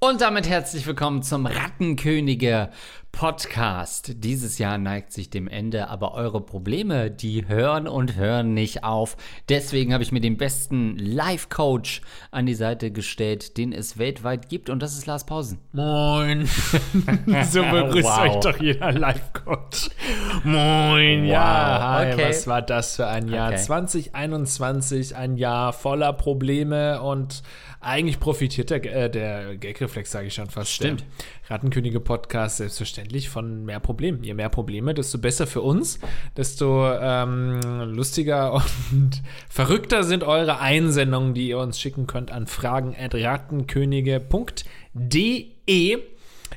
Und damit herzlich willkommen zum Rattenkönige Podcast. Dieses Jahr neigt sich dem Ende, aber eure Probleme, die hören und hören nicht auf. Deswegen habe ich mir den besten Life-Coach an die Seite gestellt, den es weltweit gibt, und das ist Lars Pausen. Moin. so begrüßt Wow. euch doch jeder Life-Coach. Moin. Ja, hi, okay. was war das für ein Jahr? Okay. 2021, ein Jahr voller Probleme und eigentlich profitiert der, äh, der Gagreflex, sage ich schon fast. Stimmt. Rattenkönige-Podcast selbstverständlich von mehr Problemen. Je mehr Probleme, desto besser für uns, desto ähm, lustiger und verrückter sind eure Einsendungen, die ihr uns schicken könnt an fragen.rattenkönige.de.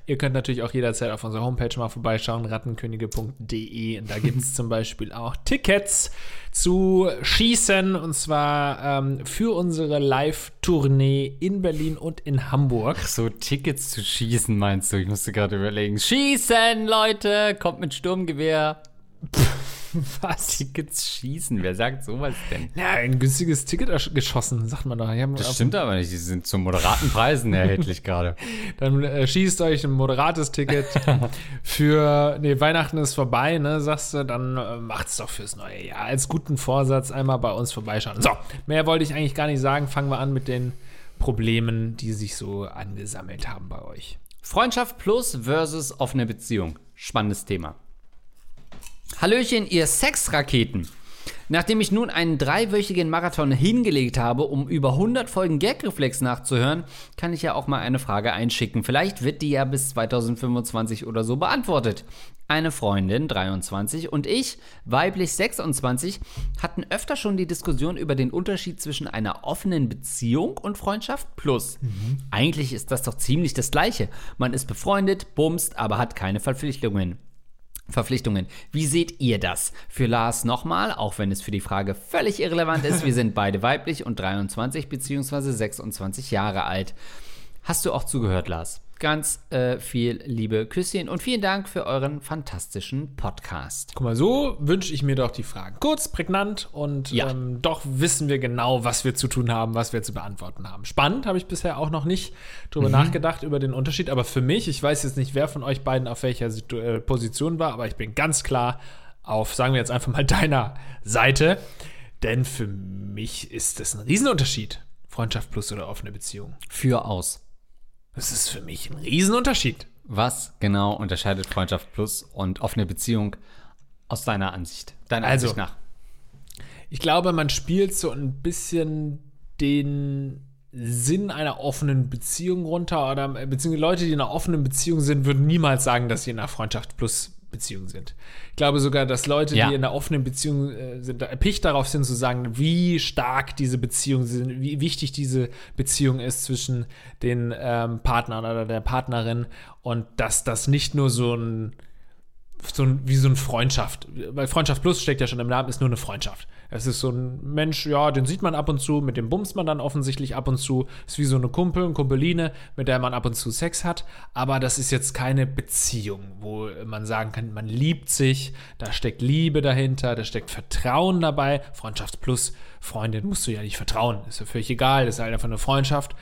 Ihr könnt natürlich auch jederzeit auf unserer Homepage mal vorbeischauen, rattenkönige.de. Und da gibt es zum Beispiel auch Tickets zu Schießen und zwar ähm, für unsere Live-Tournee in Berlin und in Hamburg. So Tickets zu schießen, meinst du? Ich musste gerade überlegen. Schießen, Leute! Kommt mit Sturmgewehr. Was? Tickets schießen, wer sagt sowas denn? Ja, ein günstiges Ticket geschossen, sagt man doch. Ja, Das stimmt aber nicht, die sind zu moderaten Preisen erhältlich gerade. Dann äh, schießt euch ein moderates Ticket für, nee, Weihnachten ist vorbei, ne, sagst du, dann äh, macht's doch fürs neue Jahr. Als guten Vorsatz einmal bei uns vorbeischauen. So, mehr wollte ich eigentlich gar nicht sagen. Fangen wir an mit den Problemen, die sich so angesammelt haben bei euch. Freundschaft plus versus offene Beziehung. Spannendes Thema. Hallöchen, ihr Sexraketen. Nachdem ich nun einen dreiwöchigen Marathon hingelegt habe, um über 100 Folgen Gagreflex nachzuhören, kann ich ja auch mal eine Frage einschicken. Vielleicht wird die ja bis 2025 oder so beantwortet. Eine Freundin, 23, und ich, weiblich 26, hatten öfter schon die Diskussion über den Unterschied zwischen einer offenen Beziehung und Freundschaft plus. Eigentlich ist das doch ziemlich das Gleiche. Man ist befreundet, bumst, aber hat keine Verpflichtungen. Verpflichtungen. Wie seht ihr das? Für Lars nochmal, auch wenn es für die Frage völlig irrelevant ist, wir sind beide weiblich und 23 bzw. 26 Jahre alt. Hast du auch zugehört, Lars? Ganz äh, viel liebe Küsschen und vielen Dank für euren fantastischen Podcast. Guck mal, so wünsche ich mir doch die Fragen. Kurz, prägnant und Ja. ähm, doch wissen wir genau, was wir zu tun haben, was wir zu beantworten haben. Spannend, habe ich bisher auch noch nicht drüber nachgedacht, über den Unterschied. Aber für mich, ich weiß jetzt nicht, wer von euch beiden auf welcher Situ äh, Position war, aber ich bin ganz klar auf, sagen wir jetzt einfach mal, deiner Seite. Denn für mich ist das ein Riesenunterschied. Freundschaft plus oder offene Beziehung. Für aus. Das ist für mich ein Riesenunterschied. Was genau unterscheidet Freundschaft plus und offene Beziehung aus deiner Ansicht? Deiner Also, Ansicht nach. Ich glaube, man spielt so ein bisschen den Sinn einer offenen Beziehung runter oder beziehungsweise Leute, die in einer offenen Beziehung sind, würden niemals sagen, dass sie in einer Freundschaft plus Beziehung sind. Ich glaube sogar, dass Leute, Ja. die in einer offenen Beziehung äh, sind, erpicht darauf sind zu sagen, wie stark diese Beziehung sind, wie wichtig diese Beziehung ist zwischen den ähm, Partnern oder der Partnerin und dass das nicht nur so ein so ein, wie so eine Freundschaft. Weil Freundschaft Plus steckt ja schon im Namen, ist nur eine Freundschaft. Es ist so ein Mensch, ja, den sieht man ab und zu, mit dem bumst man dann offensichtlich ab und zu. Ist wie so eine Kumpel, eine Kumpeline, mit der man ab und zu Sex hat. Aber das ist jetzt keine Beziehung, wo man sagen kann, man liebt sich, da steckt Liebe dahinter, da steckt Vertrauen dabei. Freundschaft Plus, Freundin musst du ja nicht vertrauen. Ist ja völlig egal, das ist halt einfach eine Freundschaft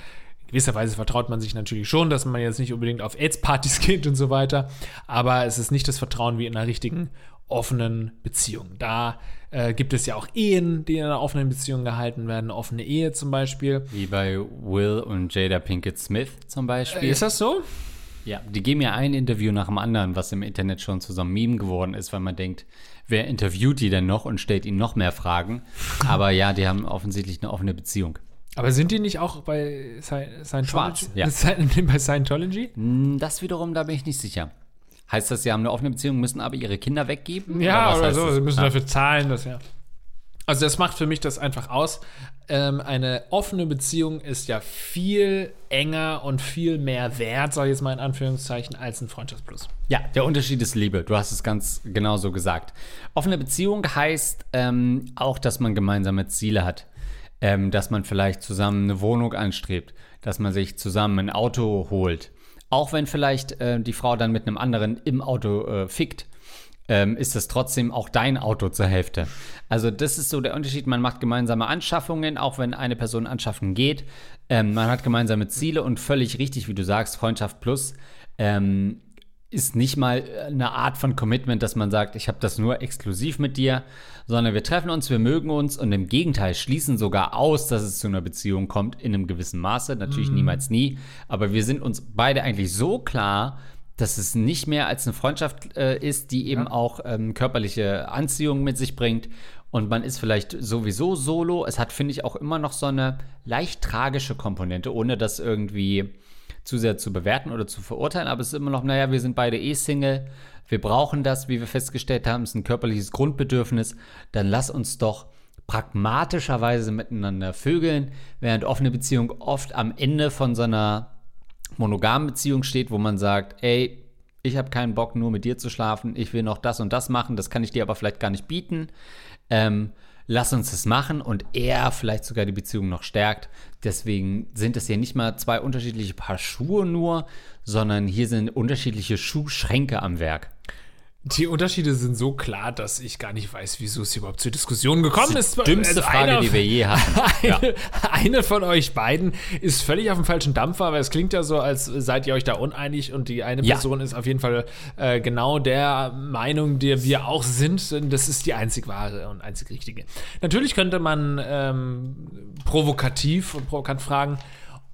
gewisserweise vertraut man sich natürlich schon, dass man jetzt nicht unbedingt auf AIDS-Partys geht und so weiter. Aber es ist nicht das Vertrauen wie in einer richtigen offenen Beziehung. Da äh, gibt es ja auch Ehen, die in einer offenen Beziehung gehalten werden. Offene Ehe zum Beispiel. Wie bei Will und Jada Pinkett Smith zum Beispiel. Ist das so? Ja, die geben ja ein Interview nach dem anderen, was im Internet schon zu so einem Meme geworden ist, weil man denkt, wer interviewt die denn noch und stellt ihnen noch mehr Fragen? Aber ja, die haben offensichtlich eine offene Beziehung. Aber sind die nicht auch bei Sci- Scientology? Schwarz, ja. Bei Scientology? Hm, Das wiederum, da bin ich nicht sicher. Heißt das, sie haben eine offene Beziehung, müssen aber ihre Kinder weggeben? Ja, oder, heißt so. das? Sie müssen Ah. dafür zahlen, das ja. Also das macht für mich das einfach aus. Ähm, eine offene Beziehung ist ja viel enger und viel mehr wert, sage ich jetzt mal in Anführungszeichen, als ein Freundschaftsplus. Ja, der Unterschied ist Liebe. Du hast es ganz genau so gesagt. Offene Beziehung heißt ähm, auch, dass man gemeinsame Ziele hat. Ähm, dass man vielleicht zusammen eine Wohnung anstrebt, dass man sich zusammen ein Auto holt. auch wenn vielleicht äh, die Frau dann mit einem anderen im Auto äh, fickt, ähm, ist es trotzdem auch dein Auto zur Hälfte. Also das ist so der Unterschied. Man macht gemeinsame Anschaffungen, auch wenn eine Person anschaffen geht. Ähm, man hat gemeinsame Ziele und völlig richtig, wie du sagst, Freundschaft plus ähm, ist nicht mal eine Art von Commitment, dass man sagt, ich habe das nur exklusiv mit dir, sondern wir treffen uns, wir mögen uns und im Gegenteil schließen sogar aus, dass es zu einer Beziehung kommt in einem gewissen Maße. Natürlich mhm. niemals nie, aber wir sind uns beide eigentlich so klar, dass es nicht mehr als eine Freundschaft äh, ist, die eben ja. auch ähm, körperliche Anziehung mit sich bringt. Und man ist vielleicht sowieso solo. Es hat, finde ich, auch immer noch so eine leicht tragische Komponente, ohne das irgendwie zu sehr zu bewerten oder zu verurteilen. Aber es ist immer noch, naja, wir sind beide eh Single. Wir brauchen das, wie wir festgestellt haben, es ist ein körperliches Grundbedürfnis. Dann lass uns doch pragmatischerweise miteinander vögeln, während offene Beziehung oft am Ende von so einer monogamen Beziehung steht, wo man sagt, ey, ich habe keinen Bock, nur mit dir zu schlafen, ich will noch das und das machen, das kann ich dir aber vielleicht gar nicht bieten. Ähm, lass uns das machen und er vielleicht sogar die Beziehung noch stärkt. Deswegen sind es ja nicht mal zwei unterschiedliche Paar Schuhe nur, sondern hier sind unterschiedliche Schuhschränke am Werk. Die Unterschiede sind so klar, dass ich gar nicht weiß, wieso es überhaupt zur Diskussion gekommen das ist. Die dümmste also Frage, die wir je hatten. Eine, ja. eine, von euch beiden ist völlig auf dem falschen Dampfer, weil es klingt ja so, als seid ihr euch da uneinig und die eine ja. Person ist auf jeden Fall äh, genau der Meinung, die wir auch sind. Das ist die einzig wahre und einzig richtige. Natürlich könnte man ähm, provokativ und provokant fragen,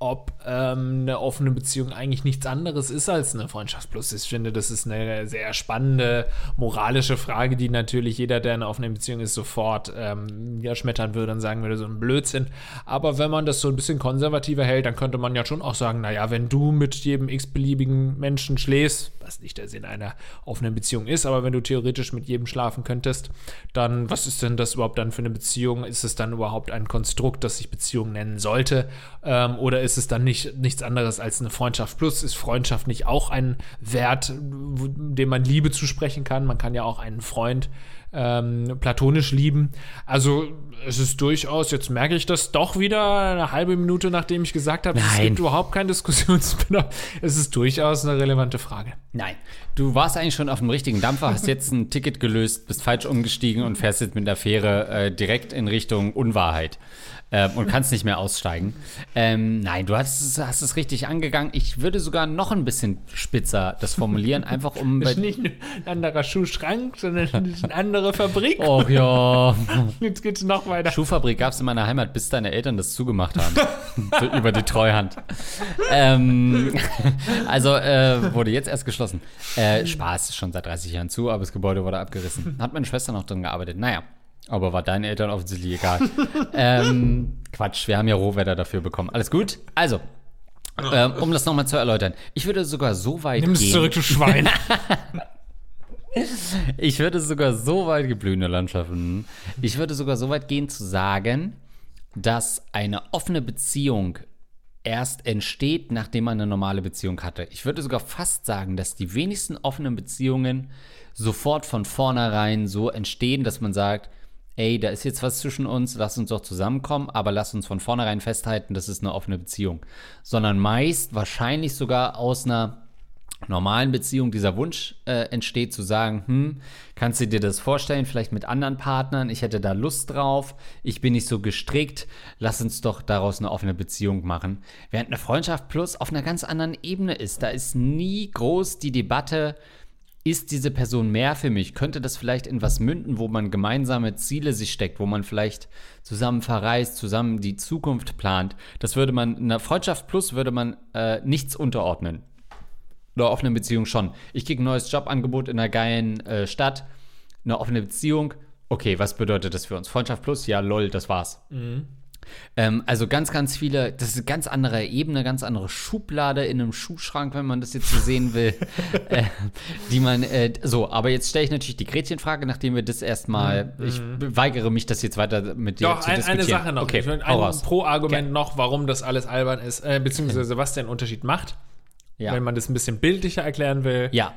ob ähm, eine offene Beziehung eigentlich nichts anderes ist als eine Freundschaft plus. Ich finde, das ist eine sehr spannende moralische Frage, die natürlich jeder, der in einer offenen Beziehung ist, sofort ähm, ja, schmettern würde und sagen würde, so ein Blödsinn. Aber wenn man das so ein bisschen konservativer hält, dann könnte man ja schon auch sagen, naja, wenn du mit jedem x-beliebigen Menschen schläfst, was nicht der Sinn einer offenen Beziehung ist, aber wenn du theoretisch mit jedem schlafen könntest, dann was ist denn das überhaupt dann für eine Beziehung? Ist es dann überhaupt ein Konstrukt, das sich Beziehung nennen sollte? Ähm, oder ist ist es dann nicht, nichts anderes als eine Freundschaft plus. Ist Freundschaft nicht auch ein Wert, dem man Liebe zusprechen kann? Man kann ja auch einen Freund ähm, platonisch lieben. Also es ist durchaus, jetzt merke ich das doch wieder eine halbe Minute, nachdem ich gesagt habe, es gibt überhaupt keinen Diskussionsbedarf. Es ist durchaus eine relevante Frage. Nein, du warst eigentlich schon auf dem richtigen Dampfer, hast jetzt ein Ticket gelöst, bist falsch umgestiegen und fährst jetzt mit der Fähre äh, direkt in Richtung Unwahrheit ähm, und kannst nicht mehr aussteigen. Ähm, nein, du hast, hast es richtig angegangen. Ich würde sogar noch ein bisschen spitzer das formulieren, einfach um. Das ist nicht ein anderer Schuhschrank, sondern eine andere Fabrik. Oh ja. Jetzt geht's noch weiter. Schuhfabrik gab es in meiner Heimat, bis deine Eltern das zugemacht haben. über die Treuhand. ähm, also äh, wurde jetzt erst geschlossen. Äh, Spaß, schon seit 30 Jahren zu, aber das Gebäude wurde abgerissen. Hat meine Schwester noch drin gearbeitet. Naja. Aber war deinen Eltern offensichtlich egal. ähm, Quatsch, wir haben ja Rohwetter dafür bekommen. Alles gut? Also, ähm, um das nochmal zu erläutern. Ich würde sogar so weit Nimm gehen. Nimm es zurück, du Schwein. ich würde sogar so weit geblühende Landschaften. Ich würde sogar so weit gehen zu sagen, dass eine offene Beziehung erst entsteht, nachdem man eine normale Beziehung hatte. Ich würde sogar fast sagen, dass die wenigsten offenen Beziehungen sofort von vornherein so entstehen, dass man sagt, ey, da ist jetzt was zwischen uns, lass uns doch zusammenkommen, aber lass uns von vornherein festhalten, das ist eine offene Beziehung. Sondern meist wahrscheinlich sogar aus einer normalen Beziehung dieser Wunsch äh, entsteht, zu sagen, hm, kannst du dir das vorstellen, vielleicht mit anderen Partnern, ich hätte da Lust drauf, ich bin nicht so gestrickt, lass uns doch daraus eine offene Beziehung machen. Während eine Freundschaft plus auf einer ganz anderen Ebene ist, da ist nie groß die Debatte, ist diese Person mehr für mich? Könnte das vielleicht in was münden, wo man gemeinsame Ziele sich steckt, wo man vielleicht zusammen verreist, zusammen die Zukunft plant? Das würde man, in einer Freundschaft plus würde man äh, nichts unterordnen. Oder offene Beziehung schon. Ich kriege ein neues Jobangebot in einer geilen äh, Stadt, eine offene Beziehung. Okay, was bedeutet das für uns? Freundschaft plus? Ja, lol, das war's. Mhm. Ähm, also ganz, ganz viele, das ist eine ganz andere Ebene, ganz andere Schublade in einem Schuhschrank, wenn man das jetzt so sehen will. äh, die man, äh, so, aber jetzt stelle ich natürlich die Gretchenfrage, nachdem wir das erstmal, mhm. ich weigere mich, das jetzt weiter mit dir Doch, zu ein, diskutieren. eine Sache noch. Okay, ich ein Pro-Argument noch, warum das alles albern ist, äh, beziehungsweise was den Unterschied macht. Ja. Wenn man das ein bisschen bildlicher erklären will. Ja.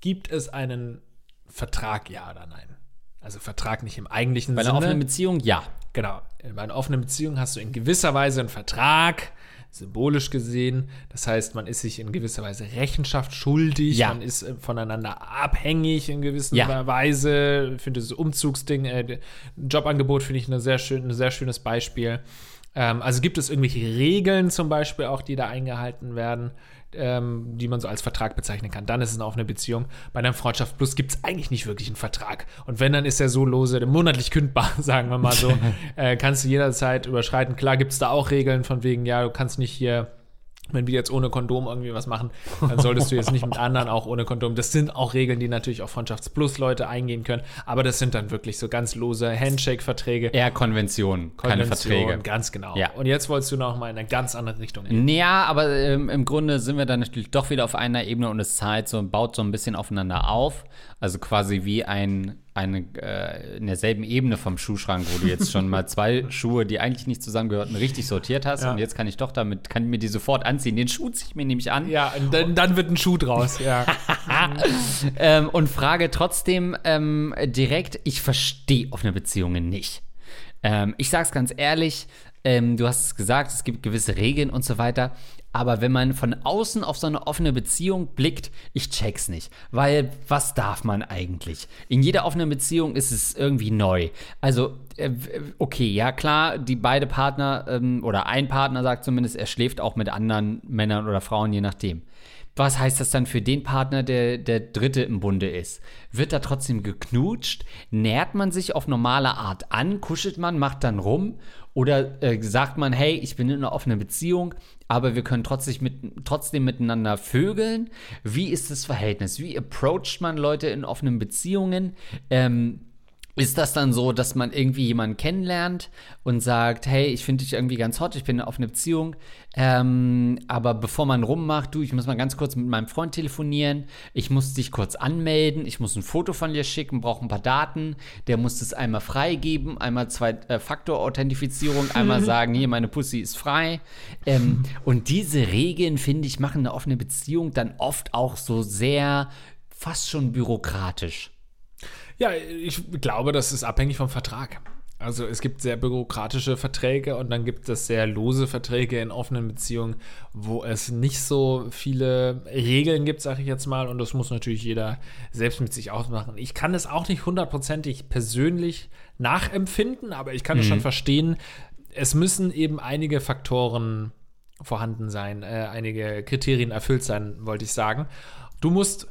Gibt es einen Vertrag, ja oder nein? Also Vertrag nicht im eigentlichen Bei Sinne. Bei einer offenen Beziehung, ja. Genau. In einer offenen Beziehung hast du in gewisser Weise einen Vertrag, symbolisch gesehen. Das heißt, man ist sich in gewisser Weise Rechenschaft schuldig, Ja. man ist äh, voneinander abhängig in gewisser Ja. Weise. Ich finde das Umzugsding, äh, Jobangebot finde ich eine sehr schön, ein sehr schönes Beispiel. Ähm, also gibt es irgendwelche Regeln zum Beispiel auch, die da eingehalten werden, ähm, die man so als Vertrag bezeichnen kann. Dann ist es eine offene Beziehung. Bei einer Freundschaft Plus gibt es eigentlich nicht wirklich einen Vertrag. Und wenn, dann ist er so lose, monatlich kündbar, sagen wir mal so. äh, kannst du jederzeit überschreiten. Klar gibt es da auch Regeln von wegen, ja, du kannst nicht hier wenn wir jetzt ohne Kondom irgendwie was machen, dann solltest du jetzt nicht mit anderen auch ohne Kondom. Das sind auch Regeln, die natürlich auch Freundschafts-Plus-Leute eingehen können. Aber das sind dann wirklich so ganz lose Handshake-Verträge. Eher Konventionen, keine Konvention, Verträge. Ganz genau. Ja. Und jetzt wolltest du noch mal in eine ganz andere Richtung. hin. Ja, aber ähm, im Grunde sind wir dann natürlich doch wieder auf einer Ebene und es zahlt so, baut so ein bisschen aufeinander auf. Also quasi wie ein, eine, äh, in derselben Ebene vom Schuhschrank, wo du jetzt schon mal zwei Schuhe, die eigentlich nicht zusammengehörten, richtig sortiert hast. Ja. Und jetzt kann ich doch damit, kann ich mir die sofort anziehen. Den Schuh ziehe ich mir nämlich an. Ja, und dann, dann wird ein Schuh draus. Ja. Ähm, und frage trotzdem ähm, direkt, ich verstehe offene Beziehungen nicht. Ähm, ich sag's ganz ehrlich, ähm, du hast es gesagt, es gibt gewisse Regeln und so weiter. Aber wenn man von außen auf so eine offene Beziehung blickt, ich check's nicht. Weil was darf man eigentlich? In jeder offenen Beziehung ist es irgendwie neu. Also, äh, okay, ja klar, die beide Partner ähm, oder ein Partner sagt zumindest, er schläft auch mit anderen Männern oder Frauen, je nachdem. Was heißt das dann für den Partner, der der Dritte im Bunde ist? Wird da trotzdem geknutscht? Nähert man sich auf normale Art an? Kuschelt man, macht dann rum? Oder äh, sagt man, hey, ich bin in einer offenen Beziehung, aber wir können trotzdem, mit, trotzdem miteinander vögeln? Wie ist das Verhältnis? Wie approacht man Leute in offenen Beziehungen? Ähm, ist das dann so, dass man irgendwie jemanden kennenlernt und sagt, hey, ich finde dich irgendwie ganz hot, ich bin auf eine Beziehung, ähm, aber bevor man rummacht, du, ich muss mal ganz kurz mit meinem Freund telefonieren, ich muss dich kurz anmelden, ich muss ein Foto von dir schicken, brauche ein paar Daten, der muss das einmal freigeben, einmal Zwei-Faktor-Authentifizierung, einmal sagen, hier, meine Pussy ist frei. Ähm, und diese Regeln, finde ich, machen eine offene Beziehung dann oft auch so sehr, fast schon bürokratisch. Ja, ich glaube, das ist abhängig vom Vertrag. Also es gibt sehr bürokratische Verträge und dann gibt es sehr lose Verträge in offenen Beziehungen, wo es nicht so viele Regeln gibt, sage ich jetzt mal. Und das muss natürlich jeder selbst mit sich ausmachen. Ich kann es auch nicht hundertprozentig persönlich nachempfinden, aber ich kann es schon verstehen. Es müssen eben einige Faktoren vorhanden sein, äh, einige Kriterien erfüllt sein, wollte ich sagen. Du musst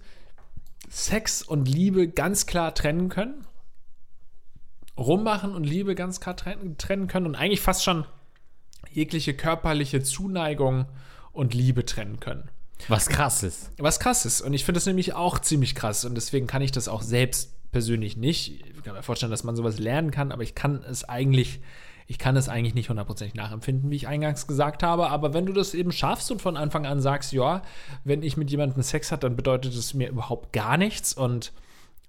Sex und Liebe ganz klar trennen können. Rummachen und Liebe ganz klar trennen, können und eigentlich fast schon jegliche körperliche Zuneigung und Liebe trennen können. Was krass ist. Was krass ist. Und ich finde das nämlich auch ziemlich krass. Und deswegen kann ich das auch selbst persönlich nicht. Ich kann mir vorstellen, dass man sowas lernen kann, aber ich kann es eigentlich, ich kann es eigentlich nicht hundertprozentig nachempfinden, wie ich eingangs gesagt habe. Aber wenn du das eben schaffst und von Anfang an sagst, ja, wenn ich mit jemandem Sex hat, dann bedeutet es mir überhaupt gar nichts. Und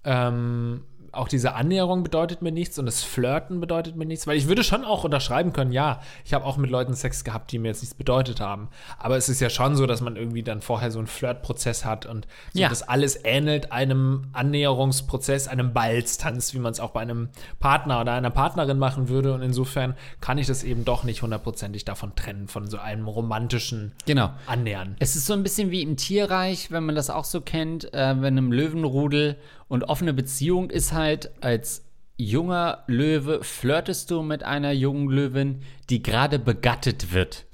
ähm, auch diese Annäherung bedeutet mir nichts und das Flirten bedeutet mir nichts, weil ich würde schon auch unterschreiben können, ja, ich habe auch mit Leuten Sex gehabt, die mir jetzt nichts bedeutet haben. Aber es ist ja schon so, dass man irgendwie dann vorher so einen Flirtprozess hat und so Ja. das alles ähnelt einem Annäherungsprozess, einem Balztanz, wie man es auch bei einem Partner oder einer Partnerin machen würde. Und insofern kann ich das eben doch nicht hundertprozentig davon trennen, von so einem romantischen Genau. Annähern. Es ist so ein bisschen wie im Tierreich, wenn man das auch so kennt, äh, wenn im Löwenrudel und offene Beziehung ist halt als junger Löwe flirtest du mit einer jungen Löwin, die gerade begattet wird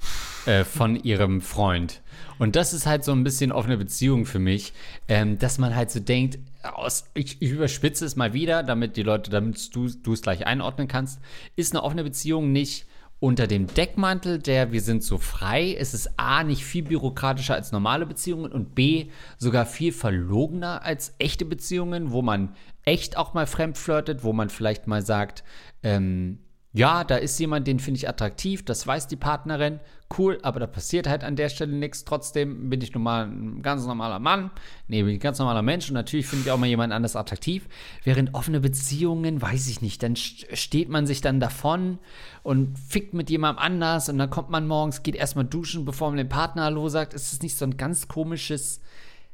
äh, von ihrem Freund. Und das ist halt so ein bisschen offene Beziehung für mich, ähm, dass man halt so denkt, aus, ich, ich überspitze es mal wieder, damit die Leute, damit du du es gleich einordnen kannst, ist eine offene Beziehung nicht unter dem Deckmantel der wir sind so frei, ist es A nicht viel bürokratischer als normale Beziehungen und B sogar viel verlogener als echte Beziehungen, wo man echt auch mal fremd flirtet, wo man vielleicht mal sagt, ähm, ja, da ist jemand, den finde ich attraktiv, das weiß die Partnerin, cool, aber da passiert halt an der Stelle nichts. Trotzdem bin ich normal, ein ganz normaler Mann, nee, bin ich ein ganz normaler Mensch und natürlich finde ich auch mal jemand anders attraktiv. Während offene Beziehungen, weiß ich nicht, dann st- steht man sich dann davon und fickt mit jemandem anders und dann kommt man morgens, geht erstmal duschen, bevor man dem Partner Hallo sagt. Ist es nicht so ein ganz komisches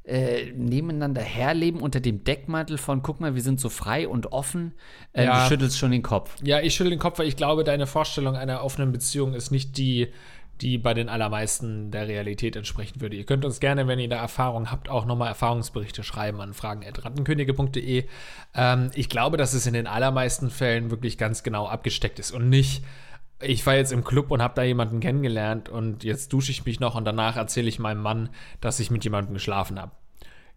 äh, nebeneinander herleben unter dem Deckmantel von, guck mal, wir sind so frei und offen. Äh, Ja. Du schüttelst schon den Kopf. Ja, ich schüttel den Kopf, weil ich glaube, deine Vorstellung einer offenen Beziehung ist nicht die, die bei den allermeisten der Realität entsprechen würde. Ihr könnt uns gerne, wenn ihr da Erfahrung habt, auch nochmal Erfahrungsberichte schreiben an fragen.rattenkönige.de. Ähm, ich glaube, dass es in den allermeisten Fällen wirklich ganz genau abgesteckt ist und nicht ich war jetzt im Club und habe da jemanden kennengelernt und jetzt dusche ich mich noch und danach erzähle ich meinem Mann, dass ich mit jemandem geschlafen habe.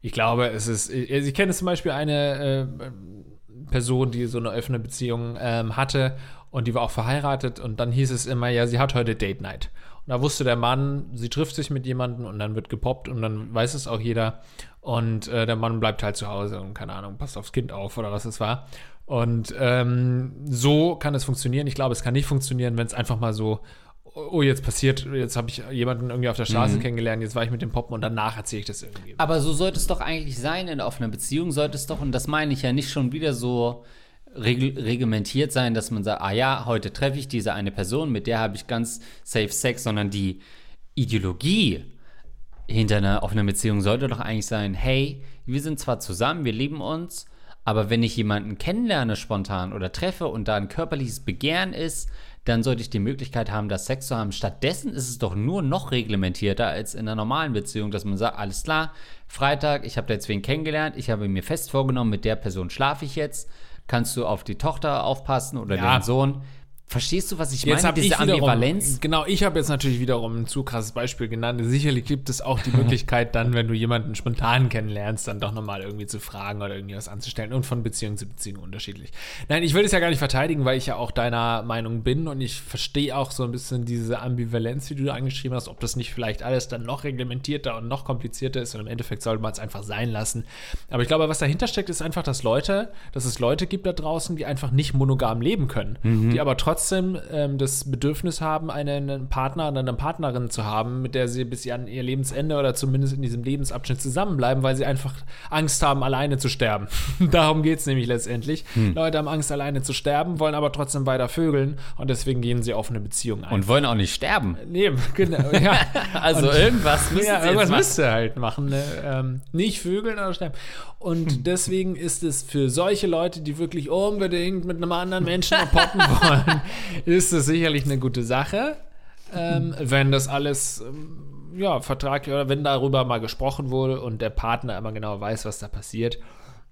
Ich glaube, es ist, ich kenne zum Beispiel eine äh, Person, die so eine offene Beziehung ähm, hatte und die war auch verheiratet und dann hieß es immer, ja, sie hat heute Date Night. Und da wusste der Mann, sie trifft sich mit jemandem und dann wird gepoppt und dann weiß es auch jeder. Und äh, der Mann bleibt halt zu Hause und keine Ahnung, passt aufs Kind auf oder was es war. Und ähm, so kann es funktionieren. Ich glaube, es kann nicht funktionieren, wenn es einfach mal so, oh, jetzt passiert, jetzt habe ich jemanden irgendwie auf der Straße mhm. kennengelernt, jetzt war ich mit dem Poppen und danach erzähle ich das irgendwie. Aber so sollte es doch eigentlich sein in offener Beziehung, sollte es doch, und das meine ich ja nicht schon wieder so reg reglementiert sein, dass man sagt, ah ja, heute treffe ich diese eine Person, mit der habe ich ganz safe Sex, sondern die Ideologie hinter einer offenen Beziehung sollte doch eigentlich sein, hey, wir sind zwar zusammen, wir lieben uns, aber wenn ich jemanden kennenlerne spontan oder treffe und da ein körperliches Begehren ist, dann sollte ich die Möglichkeit haben, das Sex zu haben. Stattdessen ist es doch nur noch reglementierter als in einer normalen Beziehung, dass man sagt, alles klar, Freitag, ich habe da jetzt wen kennengelernt, ich habe mir fest vorgenommen, mit der Person schlafe ich jetzt. Kannst du auf die Tochter aufpassen oder ja. den Sohn? Verstehst du, was ich jetzt meine? Diese ich Ambivalenz? Wiederum, genau, ich habe jetzt natürlich wiederum ein zu krasses Beispiel genannt. Sicherlich gibt es auch die Möglichkeit, dann, wenn du jemanden spontan kennenlernst, dann doch nochmal irgendwie zu fragen oder irgendwie was anzustellen und von Beziehung zu Beziehung unterschiedlich. Nein, ich will es ja gar nicht verteidigen, weil ich ja auch deiner Meinung bin und ich verstehe auch so ein bisschen diese Ambivalenz, die du angeschrieben hast, ob das nicht vielleicht alles dann noch reglementierter und noch komplizierter ist und im Endeffekt sollte man es einfach sein lassen. Aber ich glaube, was dahinter steckt, ist einfach, dass Leute, dass es Leute gibt da draußen, die einfach nicht monogam leben können, mhm. die aber trotzdem trotzdem ähm, das Bedürfnis haben, einen Partner oder eine Partnerin zu haben, mit der sie bis an ihr Lebensende oder zumindest in diesem Lebensabschnitt zusammenbleiben, weil sie einfach Angst haben, alleine zu sterben. Darum geht es nämlich letztendlich. Hm. Leute haben Angst, alleine zu sterben, wollen aber trotzdem weiter vögeln und deswegen gehen sie auf eine Beziehung ein. Und wollen auch nicht sterben. Nee, genau. Ja. also und, irgendwas müsst ja, irgendwas müsst ihr halt machen. Ne? Ähm, nicht vögeln oder sterben. Und hm. deswegen ist es für solche Leute, die wirklich unbedingt mit einem anderen Menschen poppen wollen, ist es sicherlich eine gute Sache, ähm, wenn das alles ähm, ja, vertraglich oder wenn darüber mal gesprochen wurde und der Partner immer genau weiß, was da passiert.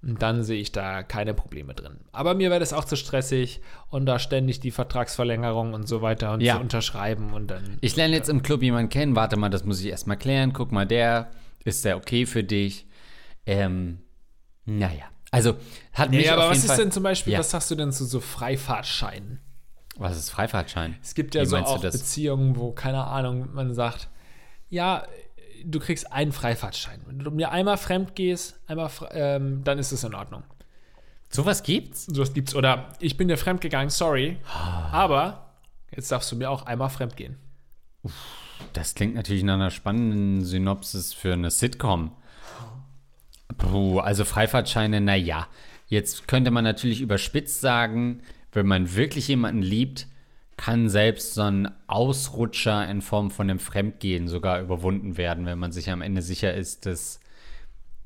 Dann sehe ich da keine Probleme drin. Aber mir wäre das auch zu stressig und da ständig die Vertragsverlängerung und so weiter und ja. zu unterschreiben und dann. Ich lerne jetzt im Club jemanden kennen, warte mal, das muss ich erstmal klären. Guck mal, der, ist der okay für dich? Ähm, naja. Also hat mich. Ja, aber was ist Fall, denn zum Beispiel, ja. was sagst du denn zu so Freifahrtscheinen? Was ist Freifahrtschein? Es gibt ja Wie so auch Beziehungen, wo, keine Ahnung, man sagt, ja, du kriegst einen Freifahrtschein. Wenn du mir einmal fremd gehst, einmal, ähm, dann ist es in Ordnung. Sowas gibt's? Sowas gibt's. Oder ich bin dir fremd gegangen, sorry. aber jetzt darfst du mir auch einmal fremd gehen. Das klingt natürlich nach einer spannenden Synopsis für eine Sitcom. Puh, also Freifahrtscheine, naja. Jetzt könnte man natürlich überspitzt sagen, wenn man wirklich jemanden liebt, kann selbst so ein Ausrutscher in Form von einem Fremdgehen sogar überwunden werden, wenn man sich am Ende sicher ist, dass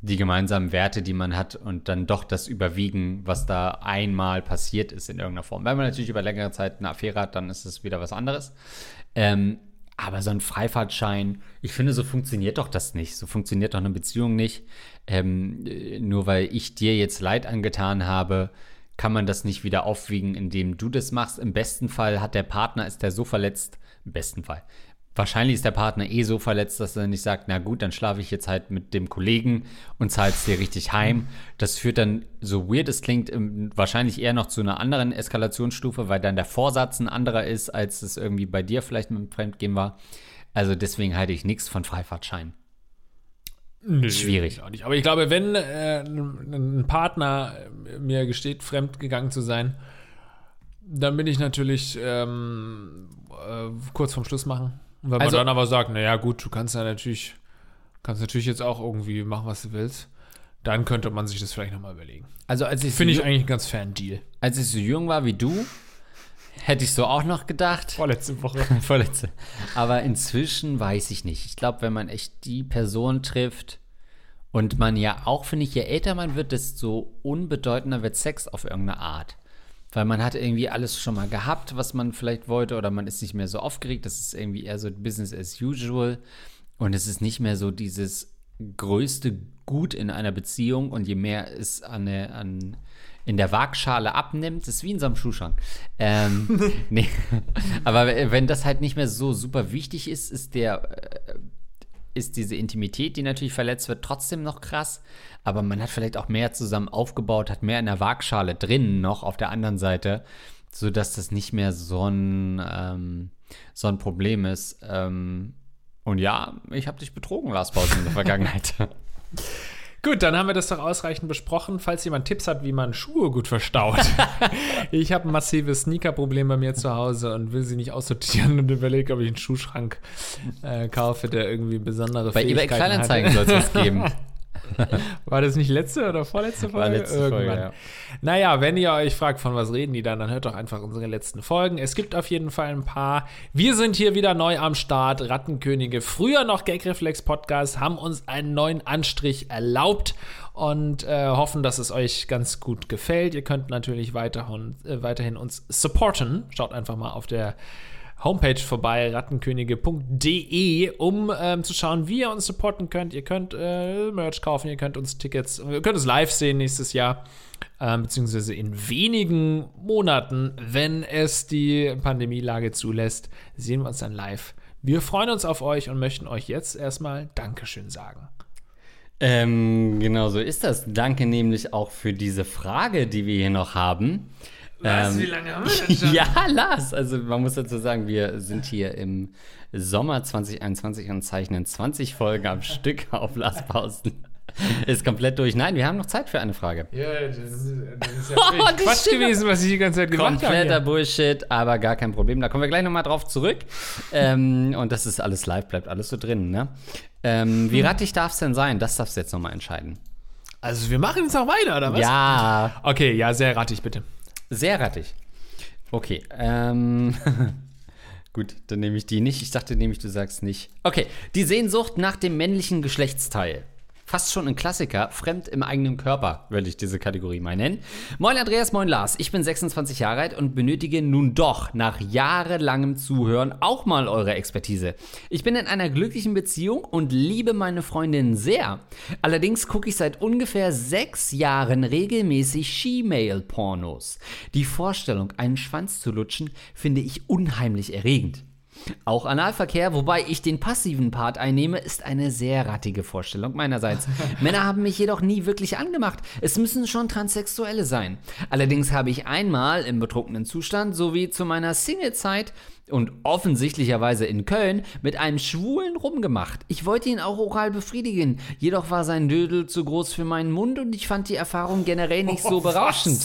die gemeinsamen Werte, die man hat und dann doch das überwiegen, was da einmal passiert ist in irgendeiner Form. Wenn man natürlich über längere Zeit eine Affäre hat, dann ist es wieder was anderes. Ähm, aber so ein Freifahrtschein, ich finde, so funktioniert doch das nicht. So funktioniert doch eine Beziehung nicht. Ähm, nur weil ich dir jetzt Leid angetan habe, kann man das nicht wieder aufwiegen, indem du das machst. Im besten Fall hat der Partner, ist der so verletzt, im besten Fall. Wahrscheinlich ist der Partner eh so verletzt, dass er nicht sagt, na gut, dann schlafe ich jetzt halt mit dem Kollegen und zahlst dir richtig heim. Das führt dann, so weird es klingt, wahrscheinlich eher noch zu einer anderen Eskalationsstufe, weil dann der Vorsatz ein anderer ist, als es irgendwie bei dir vielleicht mit dem Fremdgehen war. Also deswegen halte ich nichts von Freifahrtschein. Nö, Schwierig. Auch nicht. Aber ich glaube, wenn äh, ein Partner mir gesteht, fremd gegangen zu sein, dann bin ich natürlich ähm, äh, kurz vorm Schluss machen. Und wenn also, man dann aber sagt, naja gut, du kannst ja natürlich, kannst natürlich jetzt auch irgendwie machen, was du willst, dann könnte man sich das vielleicht nochmal überlegen. Also als ich finde ich eigentlich ein ganz fairen Deal. Als ich so jung war wie du, Hätte ich so auch noch gedacht. Vorletzte Woche. Vorletzte. Aber inzwischen weiß ich nicht. Ich glaube, wenn man echt die Person trifft und man ja auch, finde ich, je älter man wird, desto unbedeutender wird Sex auf irgendeine Art. Weil man hat irgendwie alles schon mal gehabt, was man vielleicht wollte, oder man ist nicht mehr so aufgeregt. Das ist irgendwie eher so Business as usual. Und es ist nicht mehr so dieses größte Gut in einer Beziehung. Und je mehr es an, an in der Waagschale abnimmt, ist wie in so einem Schuhschrank. Ähm, nee. Aber wenn das halt nicht mehr so super wichtig ist, ist der äh, ist diese Intimität, die natürlich verletzt wird, trotzdem noch krass. Aber man hat vielleicht auch mehr zusammen aufgebaut, hat mehr in der Waagschale drin noch auf der anderen Seite, sodass das nicht mehr so ein, ähm, so ein Problem ist. Ähm, und ja, ich habe dich betrogen, Lars Pausen in der Vergangenheit. Gut, dann haben wir das doch ausreichend besprochen. Falls jemand Tipps hat, wie man Schuhe gut verstaut. ich habe ein massives Sneaker-Problem bei mir zu Hause und will sie nicht aussortieren und überlege, ob ich einen Schuhschrank äh, kaufe, der irgendwie besondere bei Fähigkeiten Bei eBay Kleinanzeigen soll es was geben. War das nicht letzte oder vorletzte Folge? War letzte Irgendwann. Folge, ja. Naja, wenn ihr euch fragt, von was reden die dann, dann hört doch einfach unsere letzten Folgen. Es gibt auf jeden Fall ein paar. Wir sind hier wieder neu am Start. Rattenkönige, früher noch Gagreflex Podcast, haben uns einen neuen Anstrich erlaubt und äh, hoffen, dass es euch ganz gut gefällt. Ihr könnt natürlich weiterhin, äh, weiterhin uns supporten. Schaut einfach mal auf der Homepage vorbei, rattenkönige.de, um ähm, zu schauen, wie ihr uns supporten könnt. Ihr könnt äh, Merch kaufen, ihr könnt uns Tickets, ihr könnt uns live sehen nächstes Jahr, äh, beziehungsweise in wenigen Monaten, wenn es die Pandemielage zulässt, sehen wir uns dann live. Wir freuen uns auf euch und möchten euch jetzt erstmal Dankeschön sagen. Ähm, genau so ist das. Danke nämlich auch für diese Frage, die wir hier noch haben. Lars, ähm, wie lange haben wir denn schon? ja, Lars, also man muss dazu sagen, wir sind hier im Sommer 2021 und zeichnen 20 Folgen am Stück auf Lars Pausen. Ist komplett durch. Nein, wir haben noch Zeit für eine Frage. Ja, das ist, das ist ja oh, Quatsch gewesen, was ich die ganze Zeit gemacht habe. Kompletter Bullshit, aber gar kein Problem. Da kommen wir gleich nochmal drauf zurück. ähm, und das ist alles live, bleibt alles so drin, ne? Ähm, wie rattig darf es denn sein? Das darfst du jetzt nochmal entscheiden. Also wir machen jetzt auch weiter, oder was? Ja. Okay, ja, sehr rattig, bitte. Sehr rattig. Okay, ähm. Gut, dann nehme ich die nicht. Ich dachte nämlich, du sagst nicht. Okay, die Sehnsucht nach dem männlichen Geschlechtsteil fast schon ein Klassiker, fremd im eigenen Körper, würde ich diese Kategorie mal nennen. Moin Andreas, moin Lars, ich bin 26 Jahre alt und benötige nun doch nach jahrelangem Zuhören auch mal eure Expertise. Ich bin in einer glücklichen Beziehung und liebe meine Freundin sehr. Allerdings gucke ich seit ungefähr sechs Jahren regelmäßig She-Mail-Pornos. Die Vorstellung, einen Schwanz zu lutschen, finde ich unheimlich erregend. Auch Analverkehr, wobei ich den passiven Part einnehme, ist eine sehr rattige Vorstellung meinerseits. Männer haben mich jedoch nie wirklich angemacht. Es müssen schon Transsexuelle sein. Allerdings habe ich einmal im betrunkenen Zustand sowie zu meiner Singlezeit und offensichtlicherweise in Köln mit einem Schwulen rumgemacht. Ich wollte ihn auch oral befriedigen, jedoch war sein Dödel zu groß für meinen Mund und ich fand die Erfahrung generell nicht so berauschend.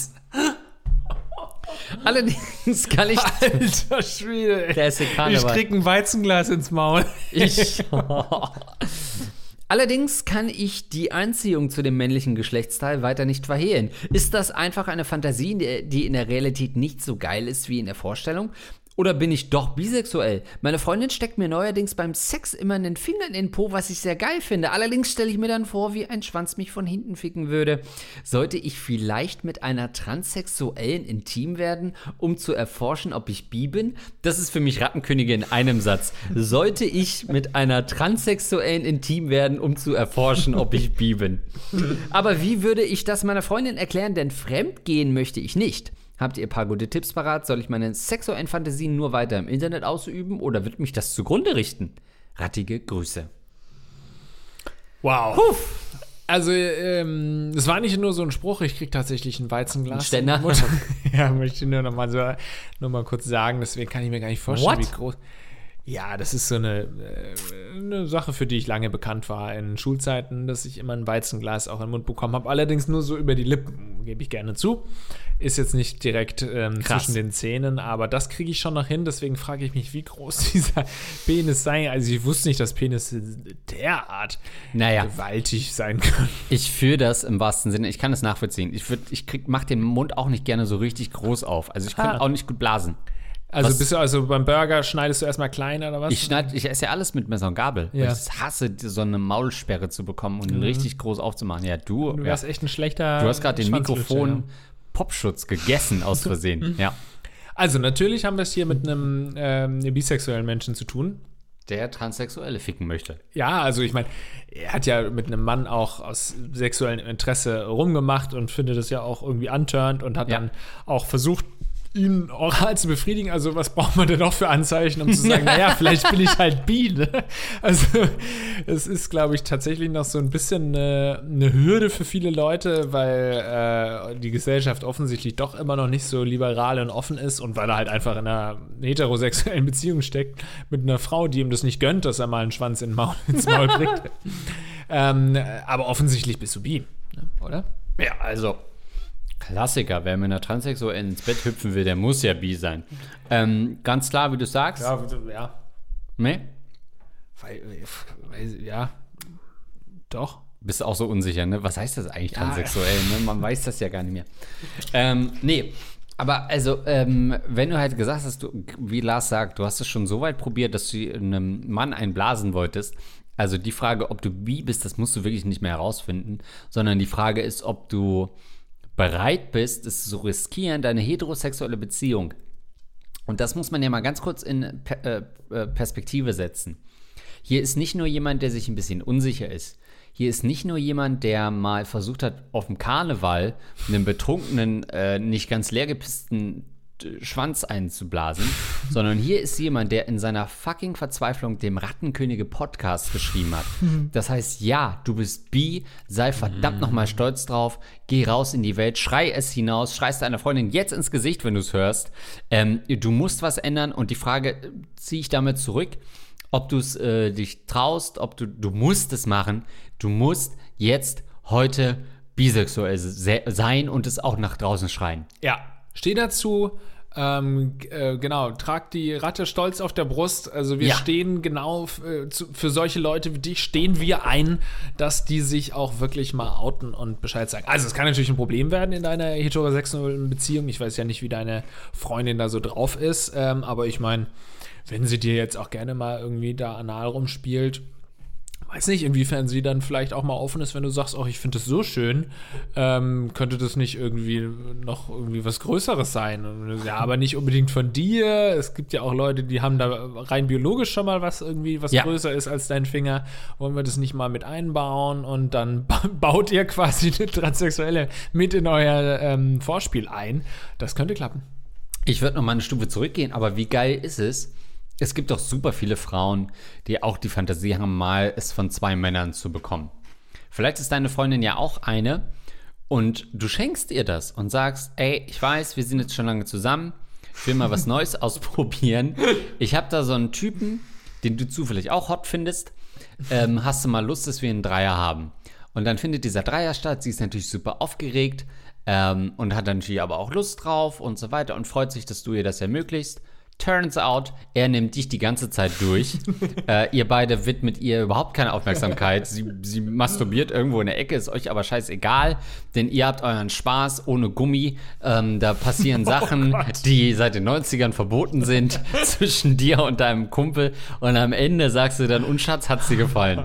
Allerdings kann ich. Alter Schwede. Der ist ich krieg ein Weizenglas ins Maul. Ich. Allerdings kann ich die Anziehung zu dem männlichen Geschlechtsteil weiter nicht verhehlen. Ist das einfach eine Fantasie, die in der Realität nicht so geil ist wie in der Vorstellung? Oder bin ich doch bisexuell? Meine Freundin steckt mir neuerdings beim Sex immer einen Finger in den Po, was ich sehr geil finde. Allerdings stelle ich mir dann vor, wie ein Schwanz mich von hinten ficken würde. Sollte ich vielleicht mit einer Transsexuellen intim werden, um zu erforschen, ob ich bi bin? Das ist für mich Rattenkönige in einem Satz. Sollte ich mit einer Transsexuellen intim werden, um zu erforschen, ob ich bi bin? Aber wie würde ich das meiner Freundin erklären? Denn fremdgehen möchte ich nicht. Habt ihr ein paar gute Tipps parat? Soll ich meine sexuellen Fantasien nur weiter im Internet ausüben oder wird mich das zugrunde richten? Rattige Grüße. Wow. Puh. Also, ähm, es war nicht nur so ein Spruch, ich krieg tatsächlich ein Weizenglas. Ständer? ja, möchte ich nur noch mal, so, nur mal kurz sagen, deswegen kann ich mir gar nicht vorstellen, What? wie groß. Ja, das ist so eine, äh, eine Sache, für die ich lange bekannt war in Schulzeiten, dass ich immer ein Weizenglas auch in den Mund bekommen habe. Allerdings nur so über die Lippen, gebe ich gerne zu. Ist jetzt nicht direkt ähm, zwischen den Zähnen, aber das kriege ich schon noch hin. Deswegen frage ich mich, wie groß dieser Penis sei. Also ich wusste nicht, dass Penis derart naja. gewaltig sein können. Ich fühle das im wahrsten Sinne. Ich kann es nachvollziehen. Ich, ich mache den Mund auch nicht gerne so richtig groß auf. Also ich kann ah. auch nicht gut blasen. Also was, bist du also beim Burger schneidest du erstmal klein oder was? Ich schneide, ich esse ja alles mit Messer und Gabel. Ja. Ich hasse, so eine Maulsperre zu bekommen und mhm. ihn richtig groß aufzumachen. Ja, du. Du warst ja. echt ein schlechter. Du hast gerade den Mikrofon Popschutz gegessen aus Versehen. ja. Also natürlich haben wir es hier mit einem ähm, bisexuellen Menschen zu tun. Der Transsexuelle ficken möchte. Ja, also ich meine, er hat ja mit einem Mann auch aus sexuellem Interesse rumgemacht und findet es ja auch irgendwie antörnt und hat Ja. dann auch versucht, ihn oral zu befriedigen. Also was braucht man denn noch für Anzeichen, um zu sagen, naja, vielleicht bin ich halt bi. Ne? Also es ist, glaube ich, tatsächlich noch so ein bisschen eine, eine Hürde für viele Leute, weil äh, die Gesellschaft offensichtlich doch immer noch nicht so liberal und offen ist und weil er halt einfach in einer heterosexuellen Beziehung steckt mit einer Frau, die ihm das nicht gönnt, dass er mal einen Schwanz in den Maul, ins Maul kriegt. ähm, aber offensichtlich bist du bi, ne? oder? Ja, also Klassiker. Wer mit einer Transsexuellen ins Bett hüpfen will, der muss ja bi sein. Ähm, ganz klar, wie du sagst. Ja, ja. Nee? Weil, weil, ja, doch. Bist du auch so unsicher, ne? Was heißt das eigentlich transsexuell? Ne? Man weiß das ja gar nicht mehr. Ähm, nee. Aber also, ähm, wenn du halt gesagt hast, du, wie Lars sagt, du hast es schon so weit probiert, dass du einem Mann einblasen wolltest. Also die Frage, ob du bi bist, das musst du wirklich nicht mehr herausfinden, sondern die Frage ist, ob du bereit bist, es zu riskieren, deine heterosexuelle Beziehung. Und das muss man ja mal ganz kurz in äh, äh, Perspektive setzen. Hier ist nicht nur jemand, der sich ein bisschen unsicher ist. Hier ist nicht nur jemand, der mal versucht hat, auf dem Karneval einen betrunkenen, äh, nicht ganz leergepissten Schwanz einzublasen, sondern hier ist jemand, der in seiner fucking Verzweiflung dem Rattenkönige Podcast geschrieben hat. Das heißt, ja, du bist bi, sei verdammt nochmal stolz drauf, geh raus in die Welt, schrei es hinaus, schreist deiner Freundin jetzt ins Gesicht, wenn du es hörst. Ähm, du musst was ändern und die Frage äh, ziehe ich damit zurück ob du es äh, dich traust, ob du, du musst es machen. Du musst jetzt heute bisexuell se sein und es auch nach draußen schreien. Ja, steh dazu. Ähm, äh, genau, trag die Ratte stolz auf der Brust. Also wir Ja. stehen genau äh, zu, für solche Leute wie dich stehen wir ein, dass die sich auch wirklich mal outen und Bescheid sagen. Also es kann natürlich ein Problem werden in deiner heterosexuellen Beziehung. Ich weiß ja nicht, wie deine Freundin da so drauf ist, ähm, aber ich meine, wenn sie dir jetzt auch gerne mal irgendwie da anal rumspielt, weiß nicht, inwiefern sie dann vielleicht auch mal offen ist, wenn du sagst, oh, ich finde das so schön, ähm, könnte das nicht irgendwie noch irgendwie was Größeres sein? Ja, aber nicht unbedingt von dir. Es gibt ja auch Leute, die haben da rein biologisch schon mal was irgendwie, was Ja. größer ist als dein Finger. Wollen wir das nicht mal mit einbauen? Und dann ba- baut ihr quasi eine Transsexuelle mit in euer ähm, Vorspiel ein. Das könnte klappen. Ich würde noch mal eine Stufe zurückgehen, aber wie geil ist es? Es gibt doch super viele Frauen, die auch die Fantasie haben, mal es von zwei Männern zu bekommen. Vielleicht ist deine Freundin ja auch eine und du schenkst ihr das und sagst, ey, ich weiß, wir sind jetzt schon lange zusammen, ich will mal was Neues ausprobieren. Ich habe da so einen Typen, den du zufällig auch hot findest. Ähm, hast du mal Lust, dass wir einen Dreier haben? Und dann findet dieser Dreier statt. Sie ist natürlich super aufgeregt ähm, und hat dann natürlich aber auch Lust drauf und so weiter und freut sich, dass du ihr das ermöglicht. Turns out, er nimmt dich die ganze Zeit durch. äh, ihr beide widmet ihr überhaupt keine Aufmerksamkeit. Sie, sie masturbiert irgendwo in der Ecke, ist euch aber scheißegal, denn ihr habt euren Spaß ohne Gummi. Ähm, da passieren Sachen, die seit den 90ern verboten sind zwischen dir und deinem Kumpel. Und am Ende sagst du dann, und Schatz, hat's dir gefallen.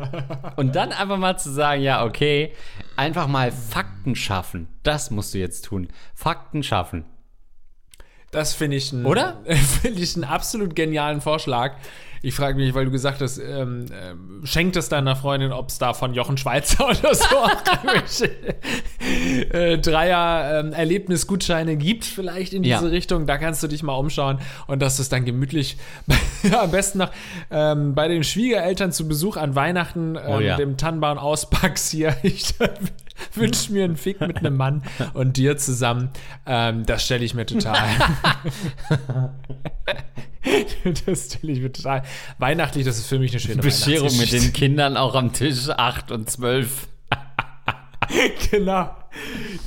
Und dann einfach mal zu sagen, ja, okay, einfach mal Fakten schaffen. Das musst du jetzt tun. Fakten schaffen. Das finde ich, ein- Oder? finde ich einen absolut genialen Vorschlag. Ich frage mich, weil du gesagt hast, ähm, ähm, schenkt es deiner Freundin, ob es da von Jochen Schweizer oder so äh, Dreier-Erlebnisgutscheine gibt, vielleicht in diese Ja. Richtung. Da kannst du dich mal umschauen und dass es dann gemütlich am besten noch ähm, bei den Schwiegereltern zu Besuch an Weihnachten, ähm, Oh ja. dem Tannenbaum auspackst hier. Ich wünsche mir einen Fick mit einem Mann und dir zusammen. Ähm, das stelle ich mir total. das stelle ich mir total. Weihnachtlich, das ist für mich eine schöne Bescherung mit den. Kindern auch am Tisch 8 und 12. Genau.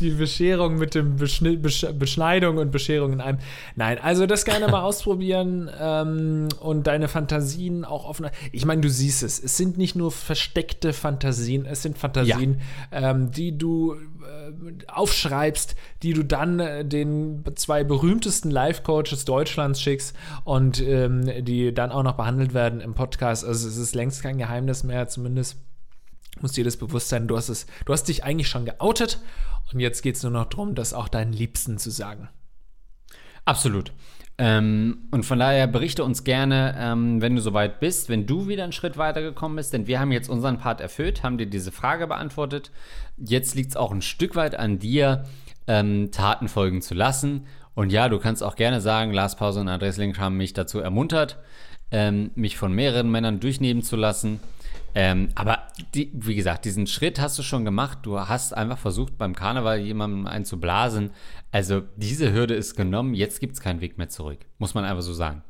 Die Bescherung mit dem Beschni Besch Beschneidung und Bescherung in einem. Nein, also das gerne mal ausprobieren ähm, und deine Fantasien auch offen. Ich meine, du siehst es. Es sind nicht nur versteckte Fantasien, es sind Fantasien, ähm, die du äh, aufschreibst, die du dann äh, den zwei berühmtesten Life-Coaches Deutschlands schickst und ähm, die dann auch noch behandelt werden im Podcast. Also es ist längst kein Geheimnis mehr, zumindest Muss dir das bewusst sein, du hast, es, du hast dich eigentlich schon geoutet und jetzt geht es nur noch darum, das auch deinen Liebsten zu sagen. Absolut. Ähm, und von daher berichte uns gerne, ähm, wenn du soweit bist, wenn du wieder einen Schritt weitergekommen bist, denn wir haben jetzt unseren Part erfüllt, haben dir diese Frage beantwortet. Jetzt liegt es auch ein Stück weit an dir, ähm, Taten folgen zu lassen. Und ja, du kannst auch gerne sagen, Lars Pause und Andreas Link haben mich dazu ermuntert, ähm, mich von mehreren Männern durchnehmen zu lassen. Ähm, aber die, wie gesagt, diesen Schritt hast du schon gemacht. Du hast einfach versucht, beim Karneval jemandem einzublasen. Also diese Hürde ist genommen. Jetzt gibt es keinen Weg mehr zurück. Muss man einfach so sagen.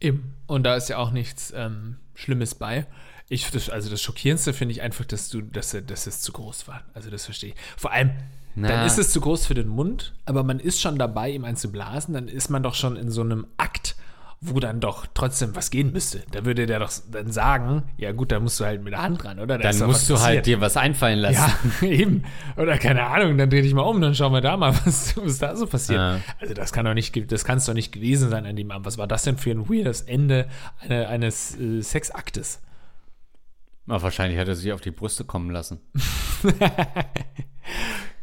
Eben. Und da ist ja auch nichts ähm, Schlimmes bei. Ich, das, also das Schockierendste finde ich einfach, dass du, dass, dass es zu groß war. Also das verstehe ich. Vor allem, Na. dann ist es zu groß für den Mund, aber man ist schon dabei, ihm einzublasen. Dann ist man doch schon in so einem Akt wo dann doch trotzdem was gehen müsste. Da würde der doch dann sagen, ja gut, da musst du halt mit der Hand ran, oder? Da dann musst du halt dir was einfallen lassen. Ja, eben. Oder keine Ahnung, dann dreh dich mal um, dann schauen wir da mal, was, was da so passiert. Ja. Also das kann doch nicht, das kann es doch nicht gewesen sein an dem Abend. Was war das denn für ein weirdes Ende eine, eines äh, Sexaktes? Na, wahrscheinlich hat er sich auf die Brüste kommen lassen.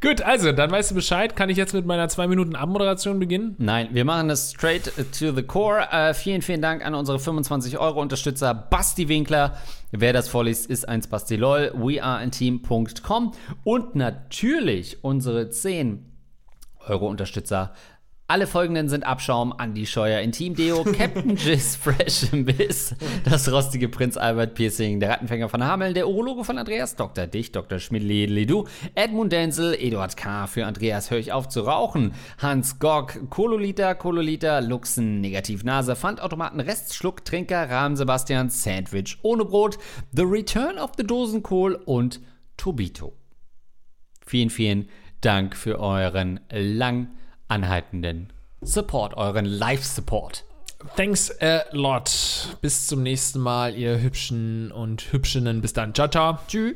Gut, also, dann weißt du Bescheid. Kann ich jetzt mit meiner 2 Minuten Abmoderation beginnen? Nein, wir machen das straight to the core. Äh, vielen, vielen Dank an unsere 25 Euro Unterstützer Basti Winkler. Wer das vorliest, ist ein Basti LOL. weareanteam.com und natürlich unsere 10 Euro Unterstützer alle folgenden sind Abschaum, Andy Scheuer Intim Deo, Captain Jizz Fresh im Biss, das rostige Prinz Albert Piercing, der Rattenfänger von Hameln, der Urologe von Andreas, Dr. Dich, Dr. Schmidli-Ledu, Edmund Denzel, Eduard K. für Andreas Hör ich auf zu rauchen, Hans Gogg, Kololiter, Kololiter, Luxen, Negativnase, Pfandautomaten, Restschluck, Trinker, Rahmen Sebastian, Sandwich ohne Brot, The Return of the Dosenkohl und Tobito. Vielen, vielen Dank für euren lang anhaltenden Support, euren Live-Support. Thanks a lot. Bis zum nächsten Mal, ihr Hübschen und Hübschinnen. Bis dann. Ciao, ciao. Tschüss.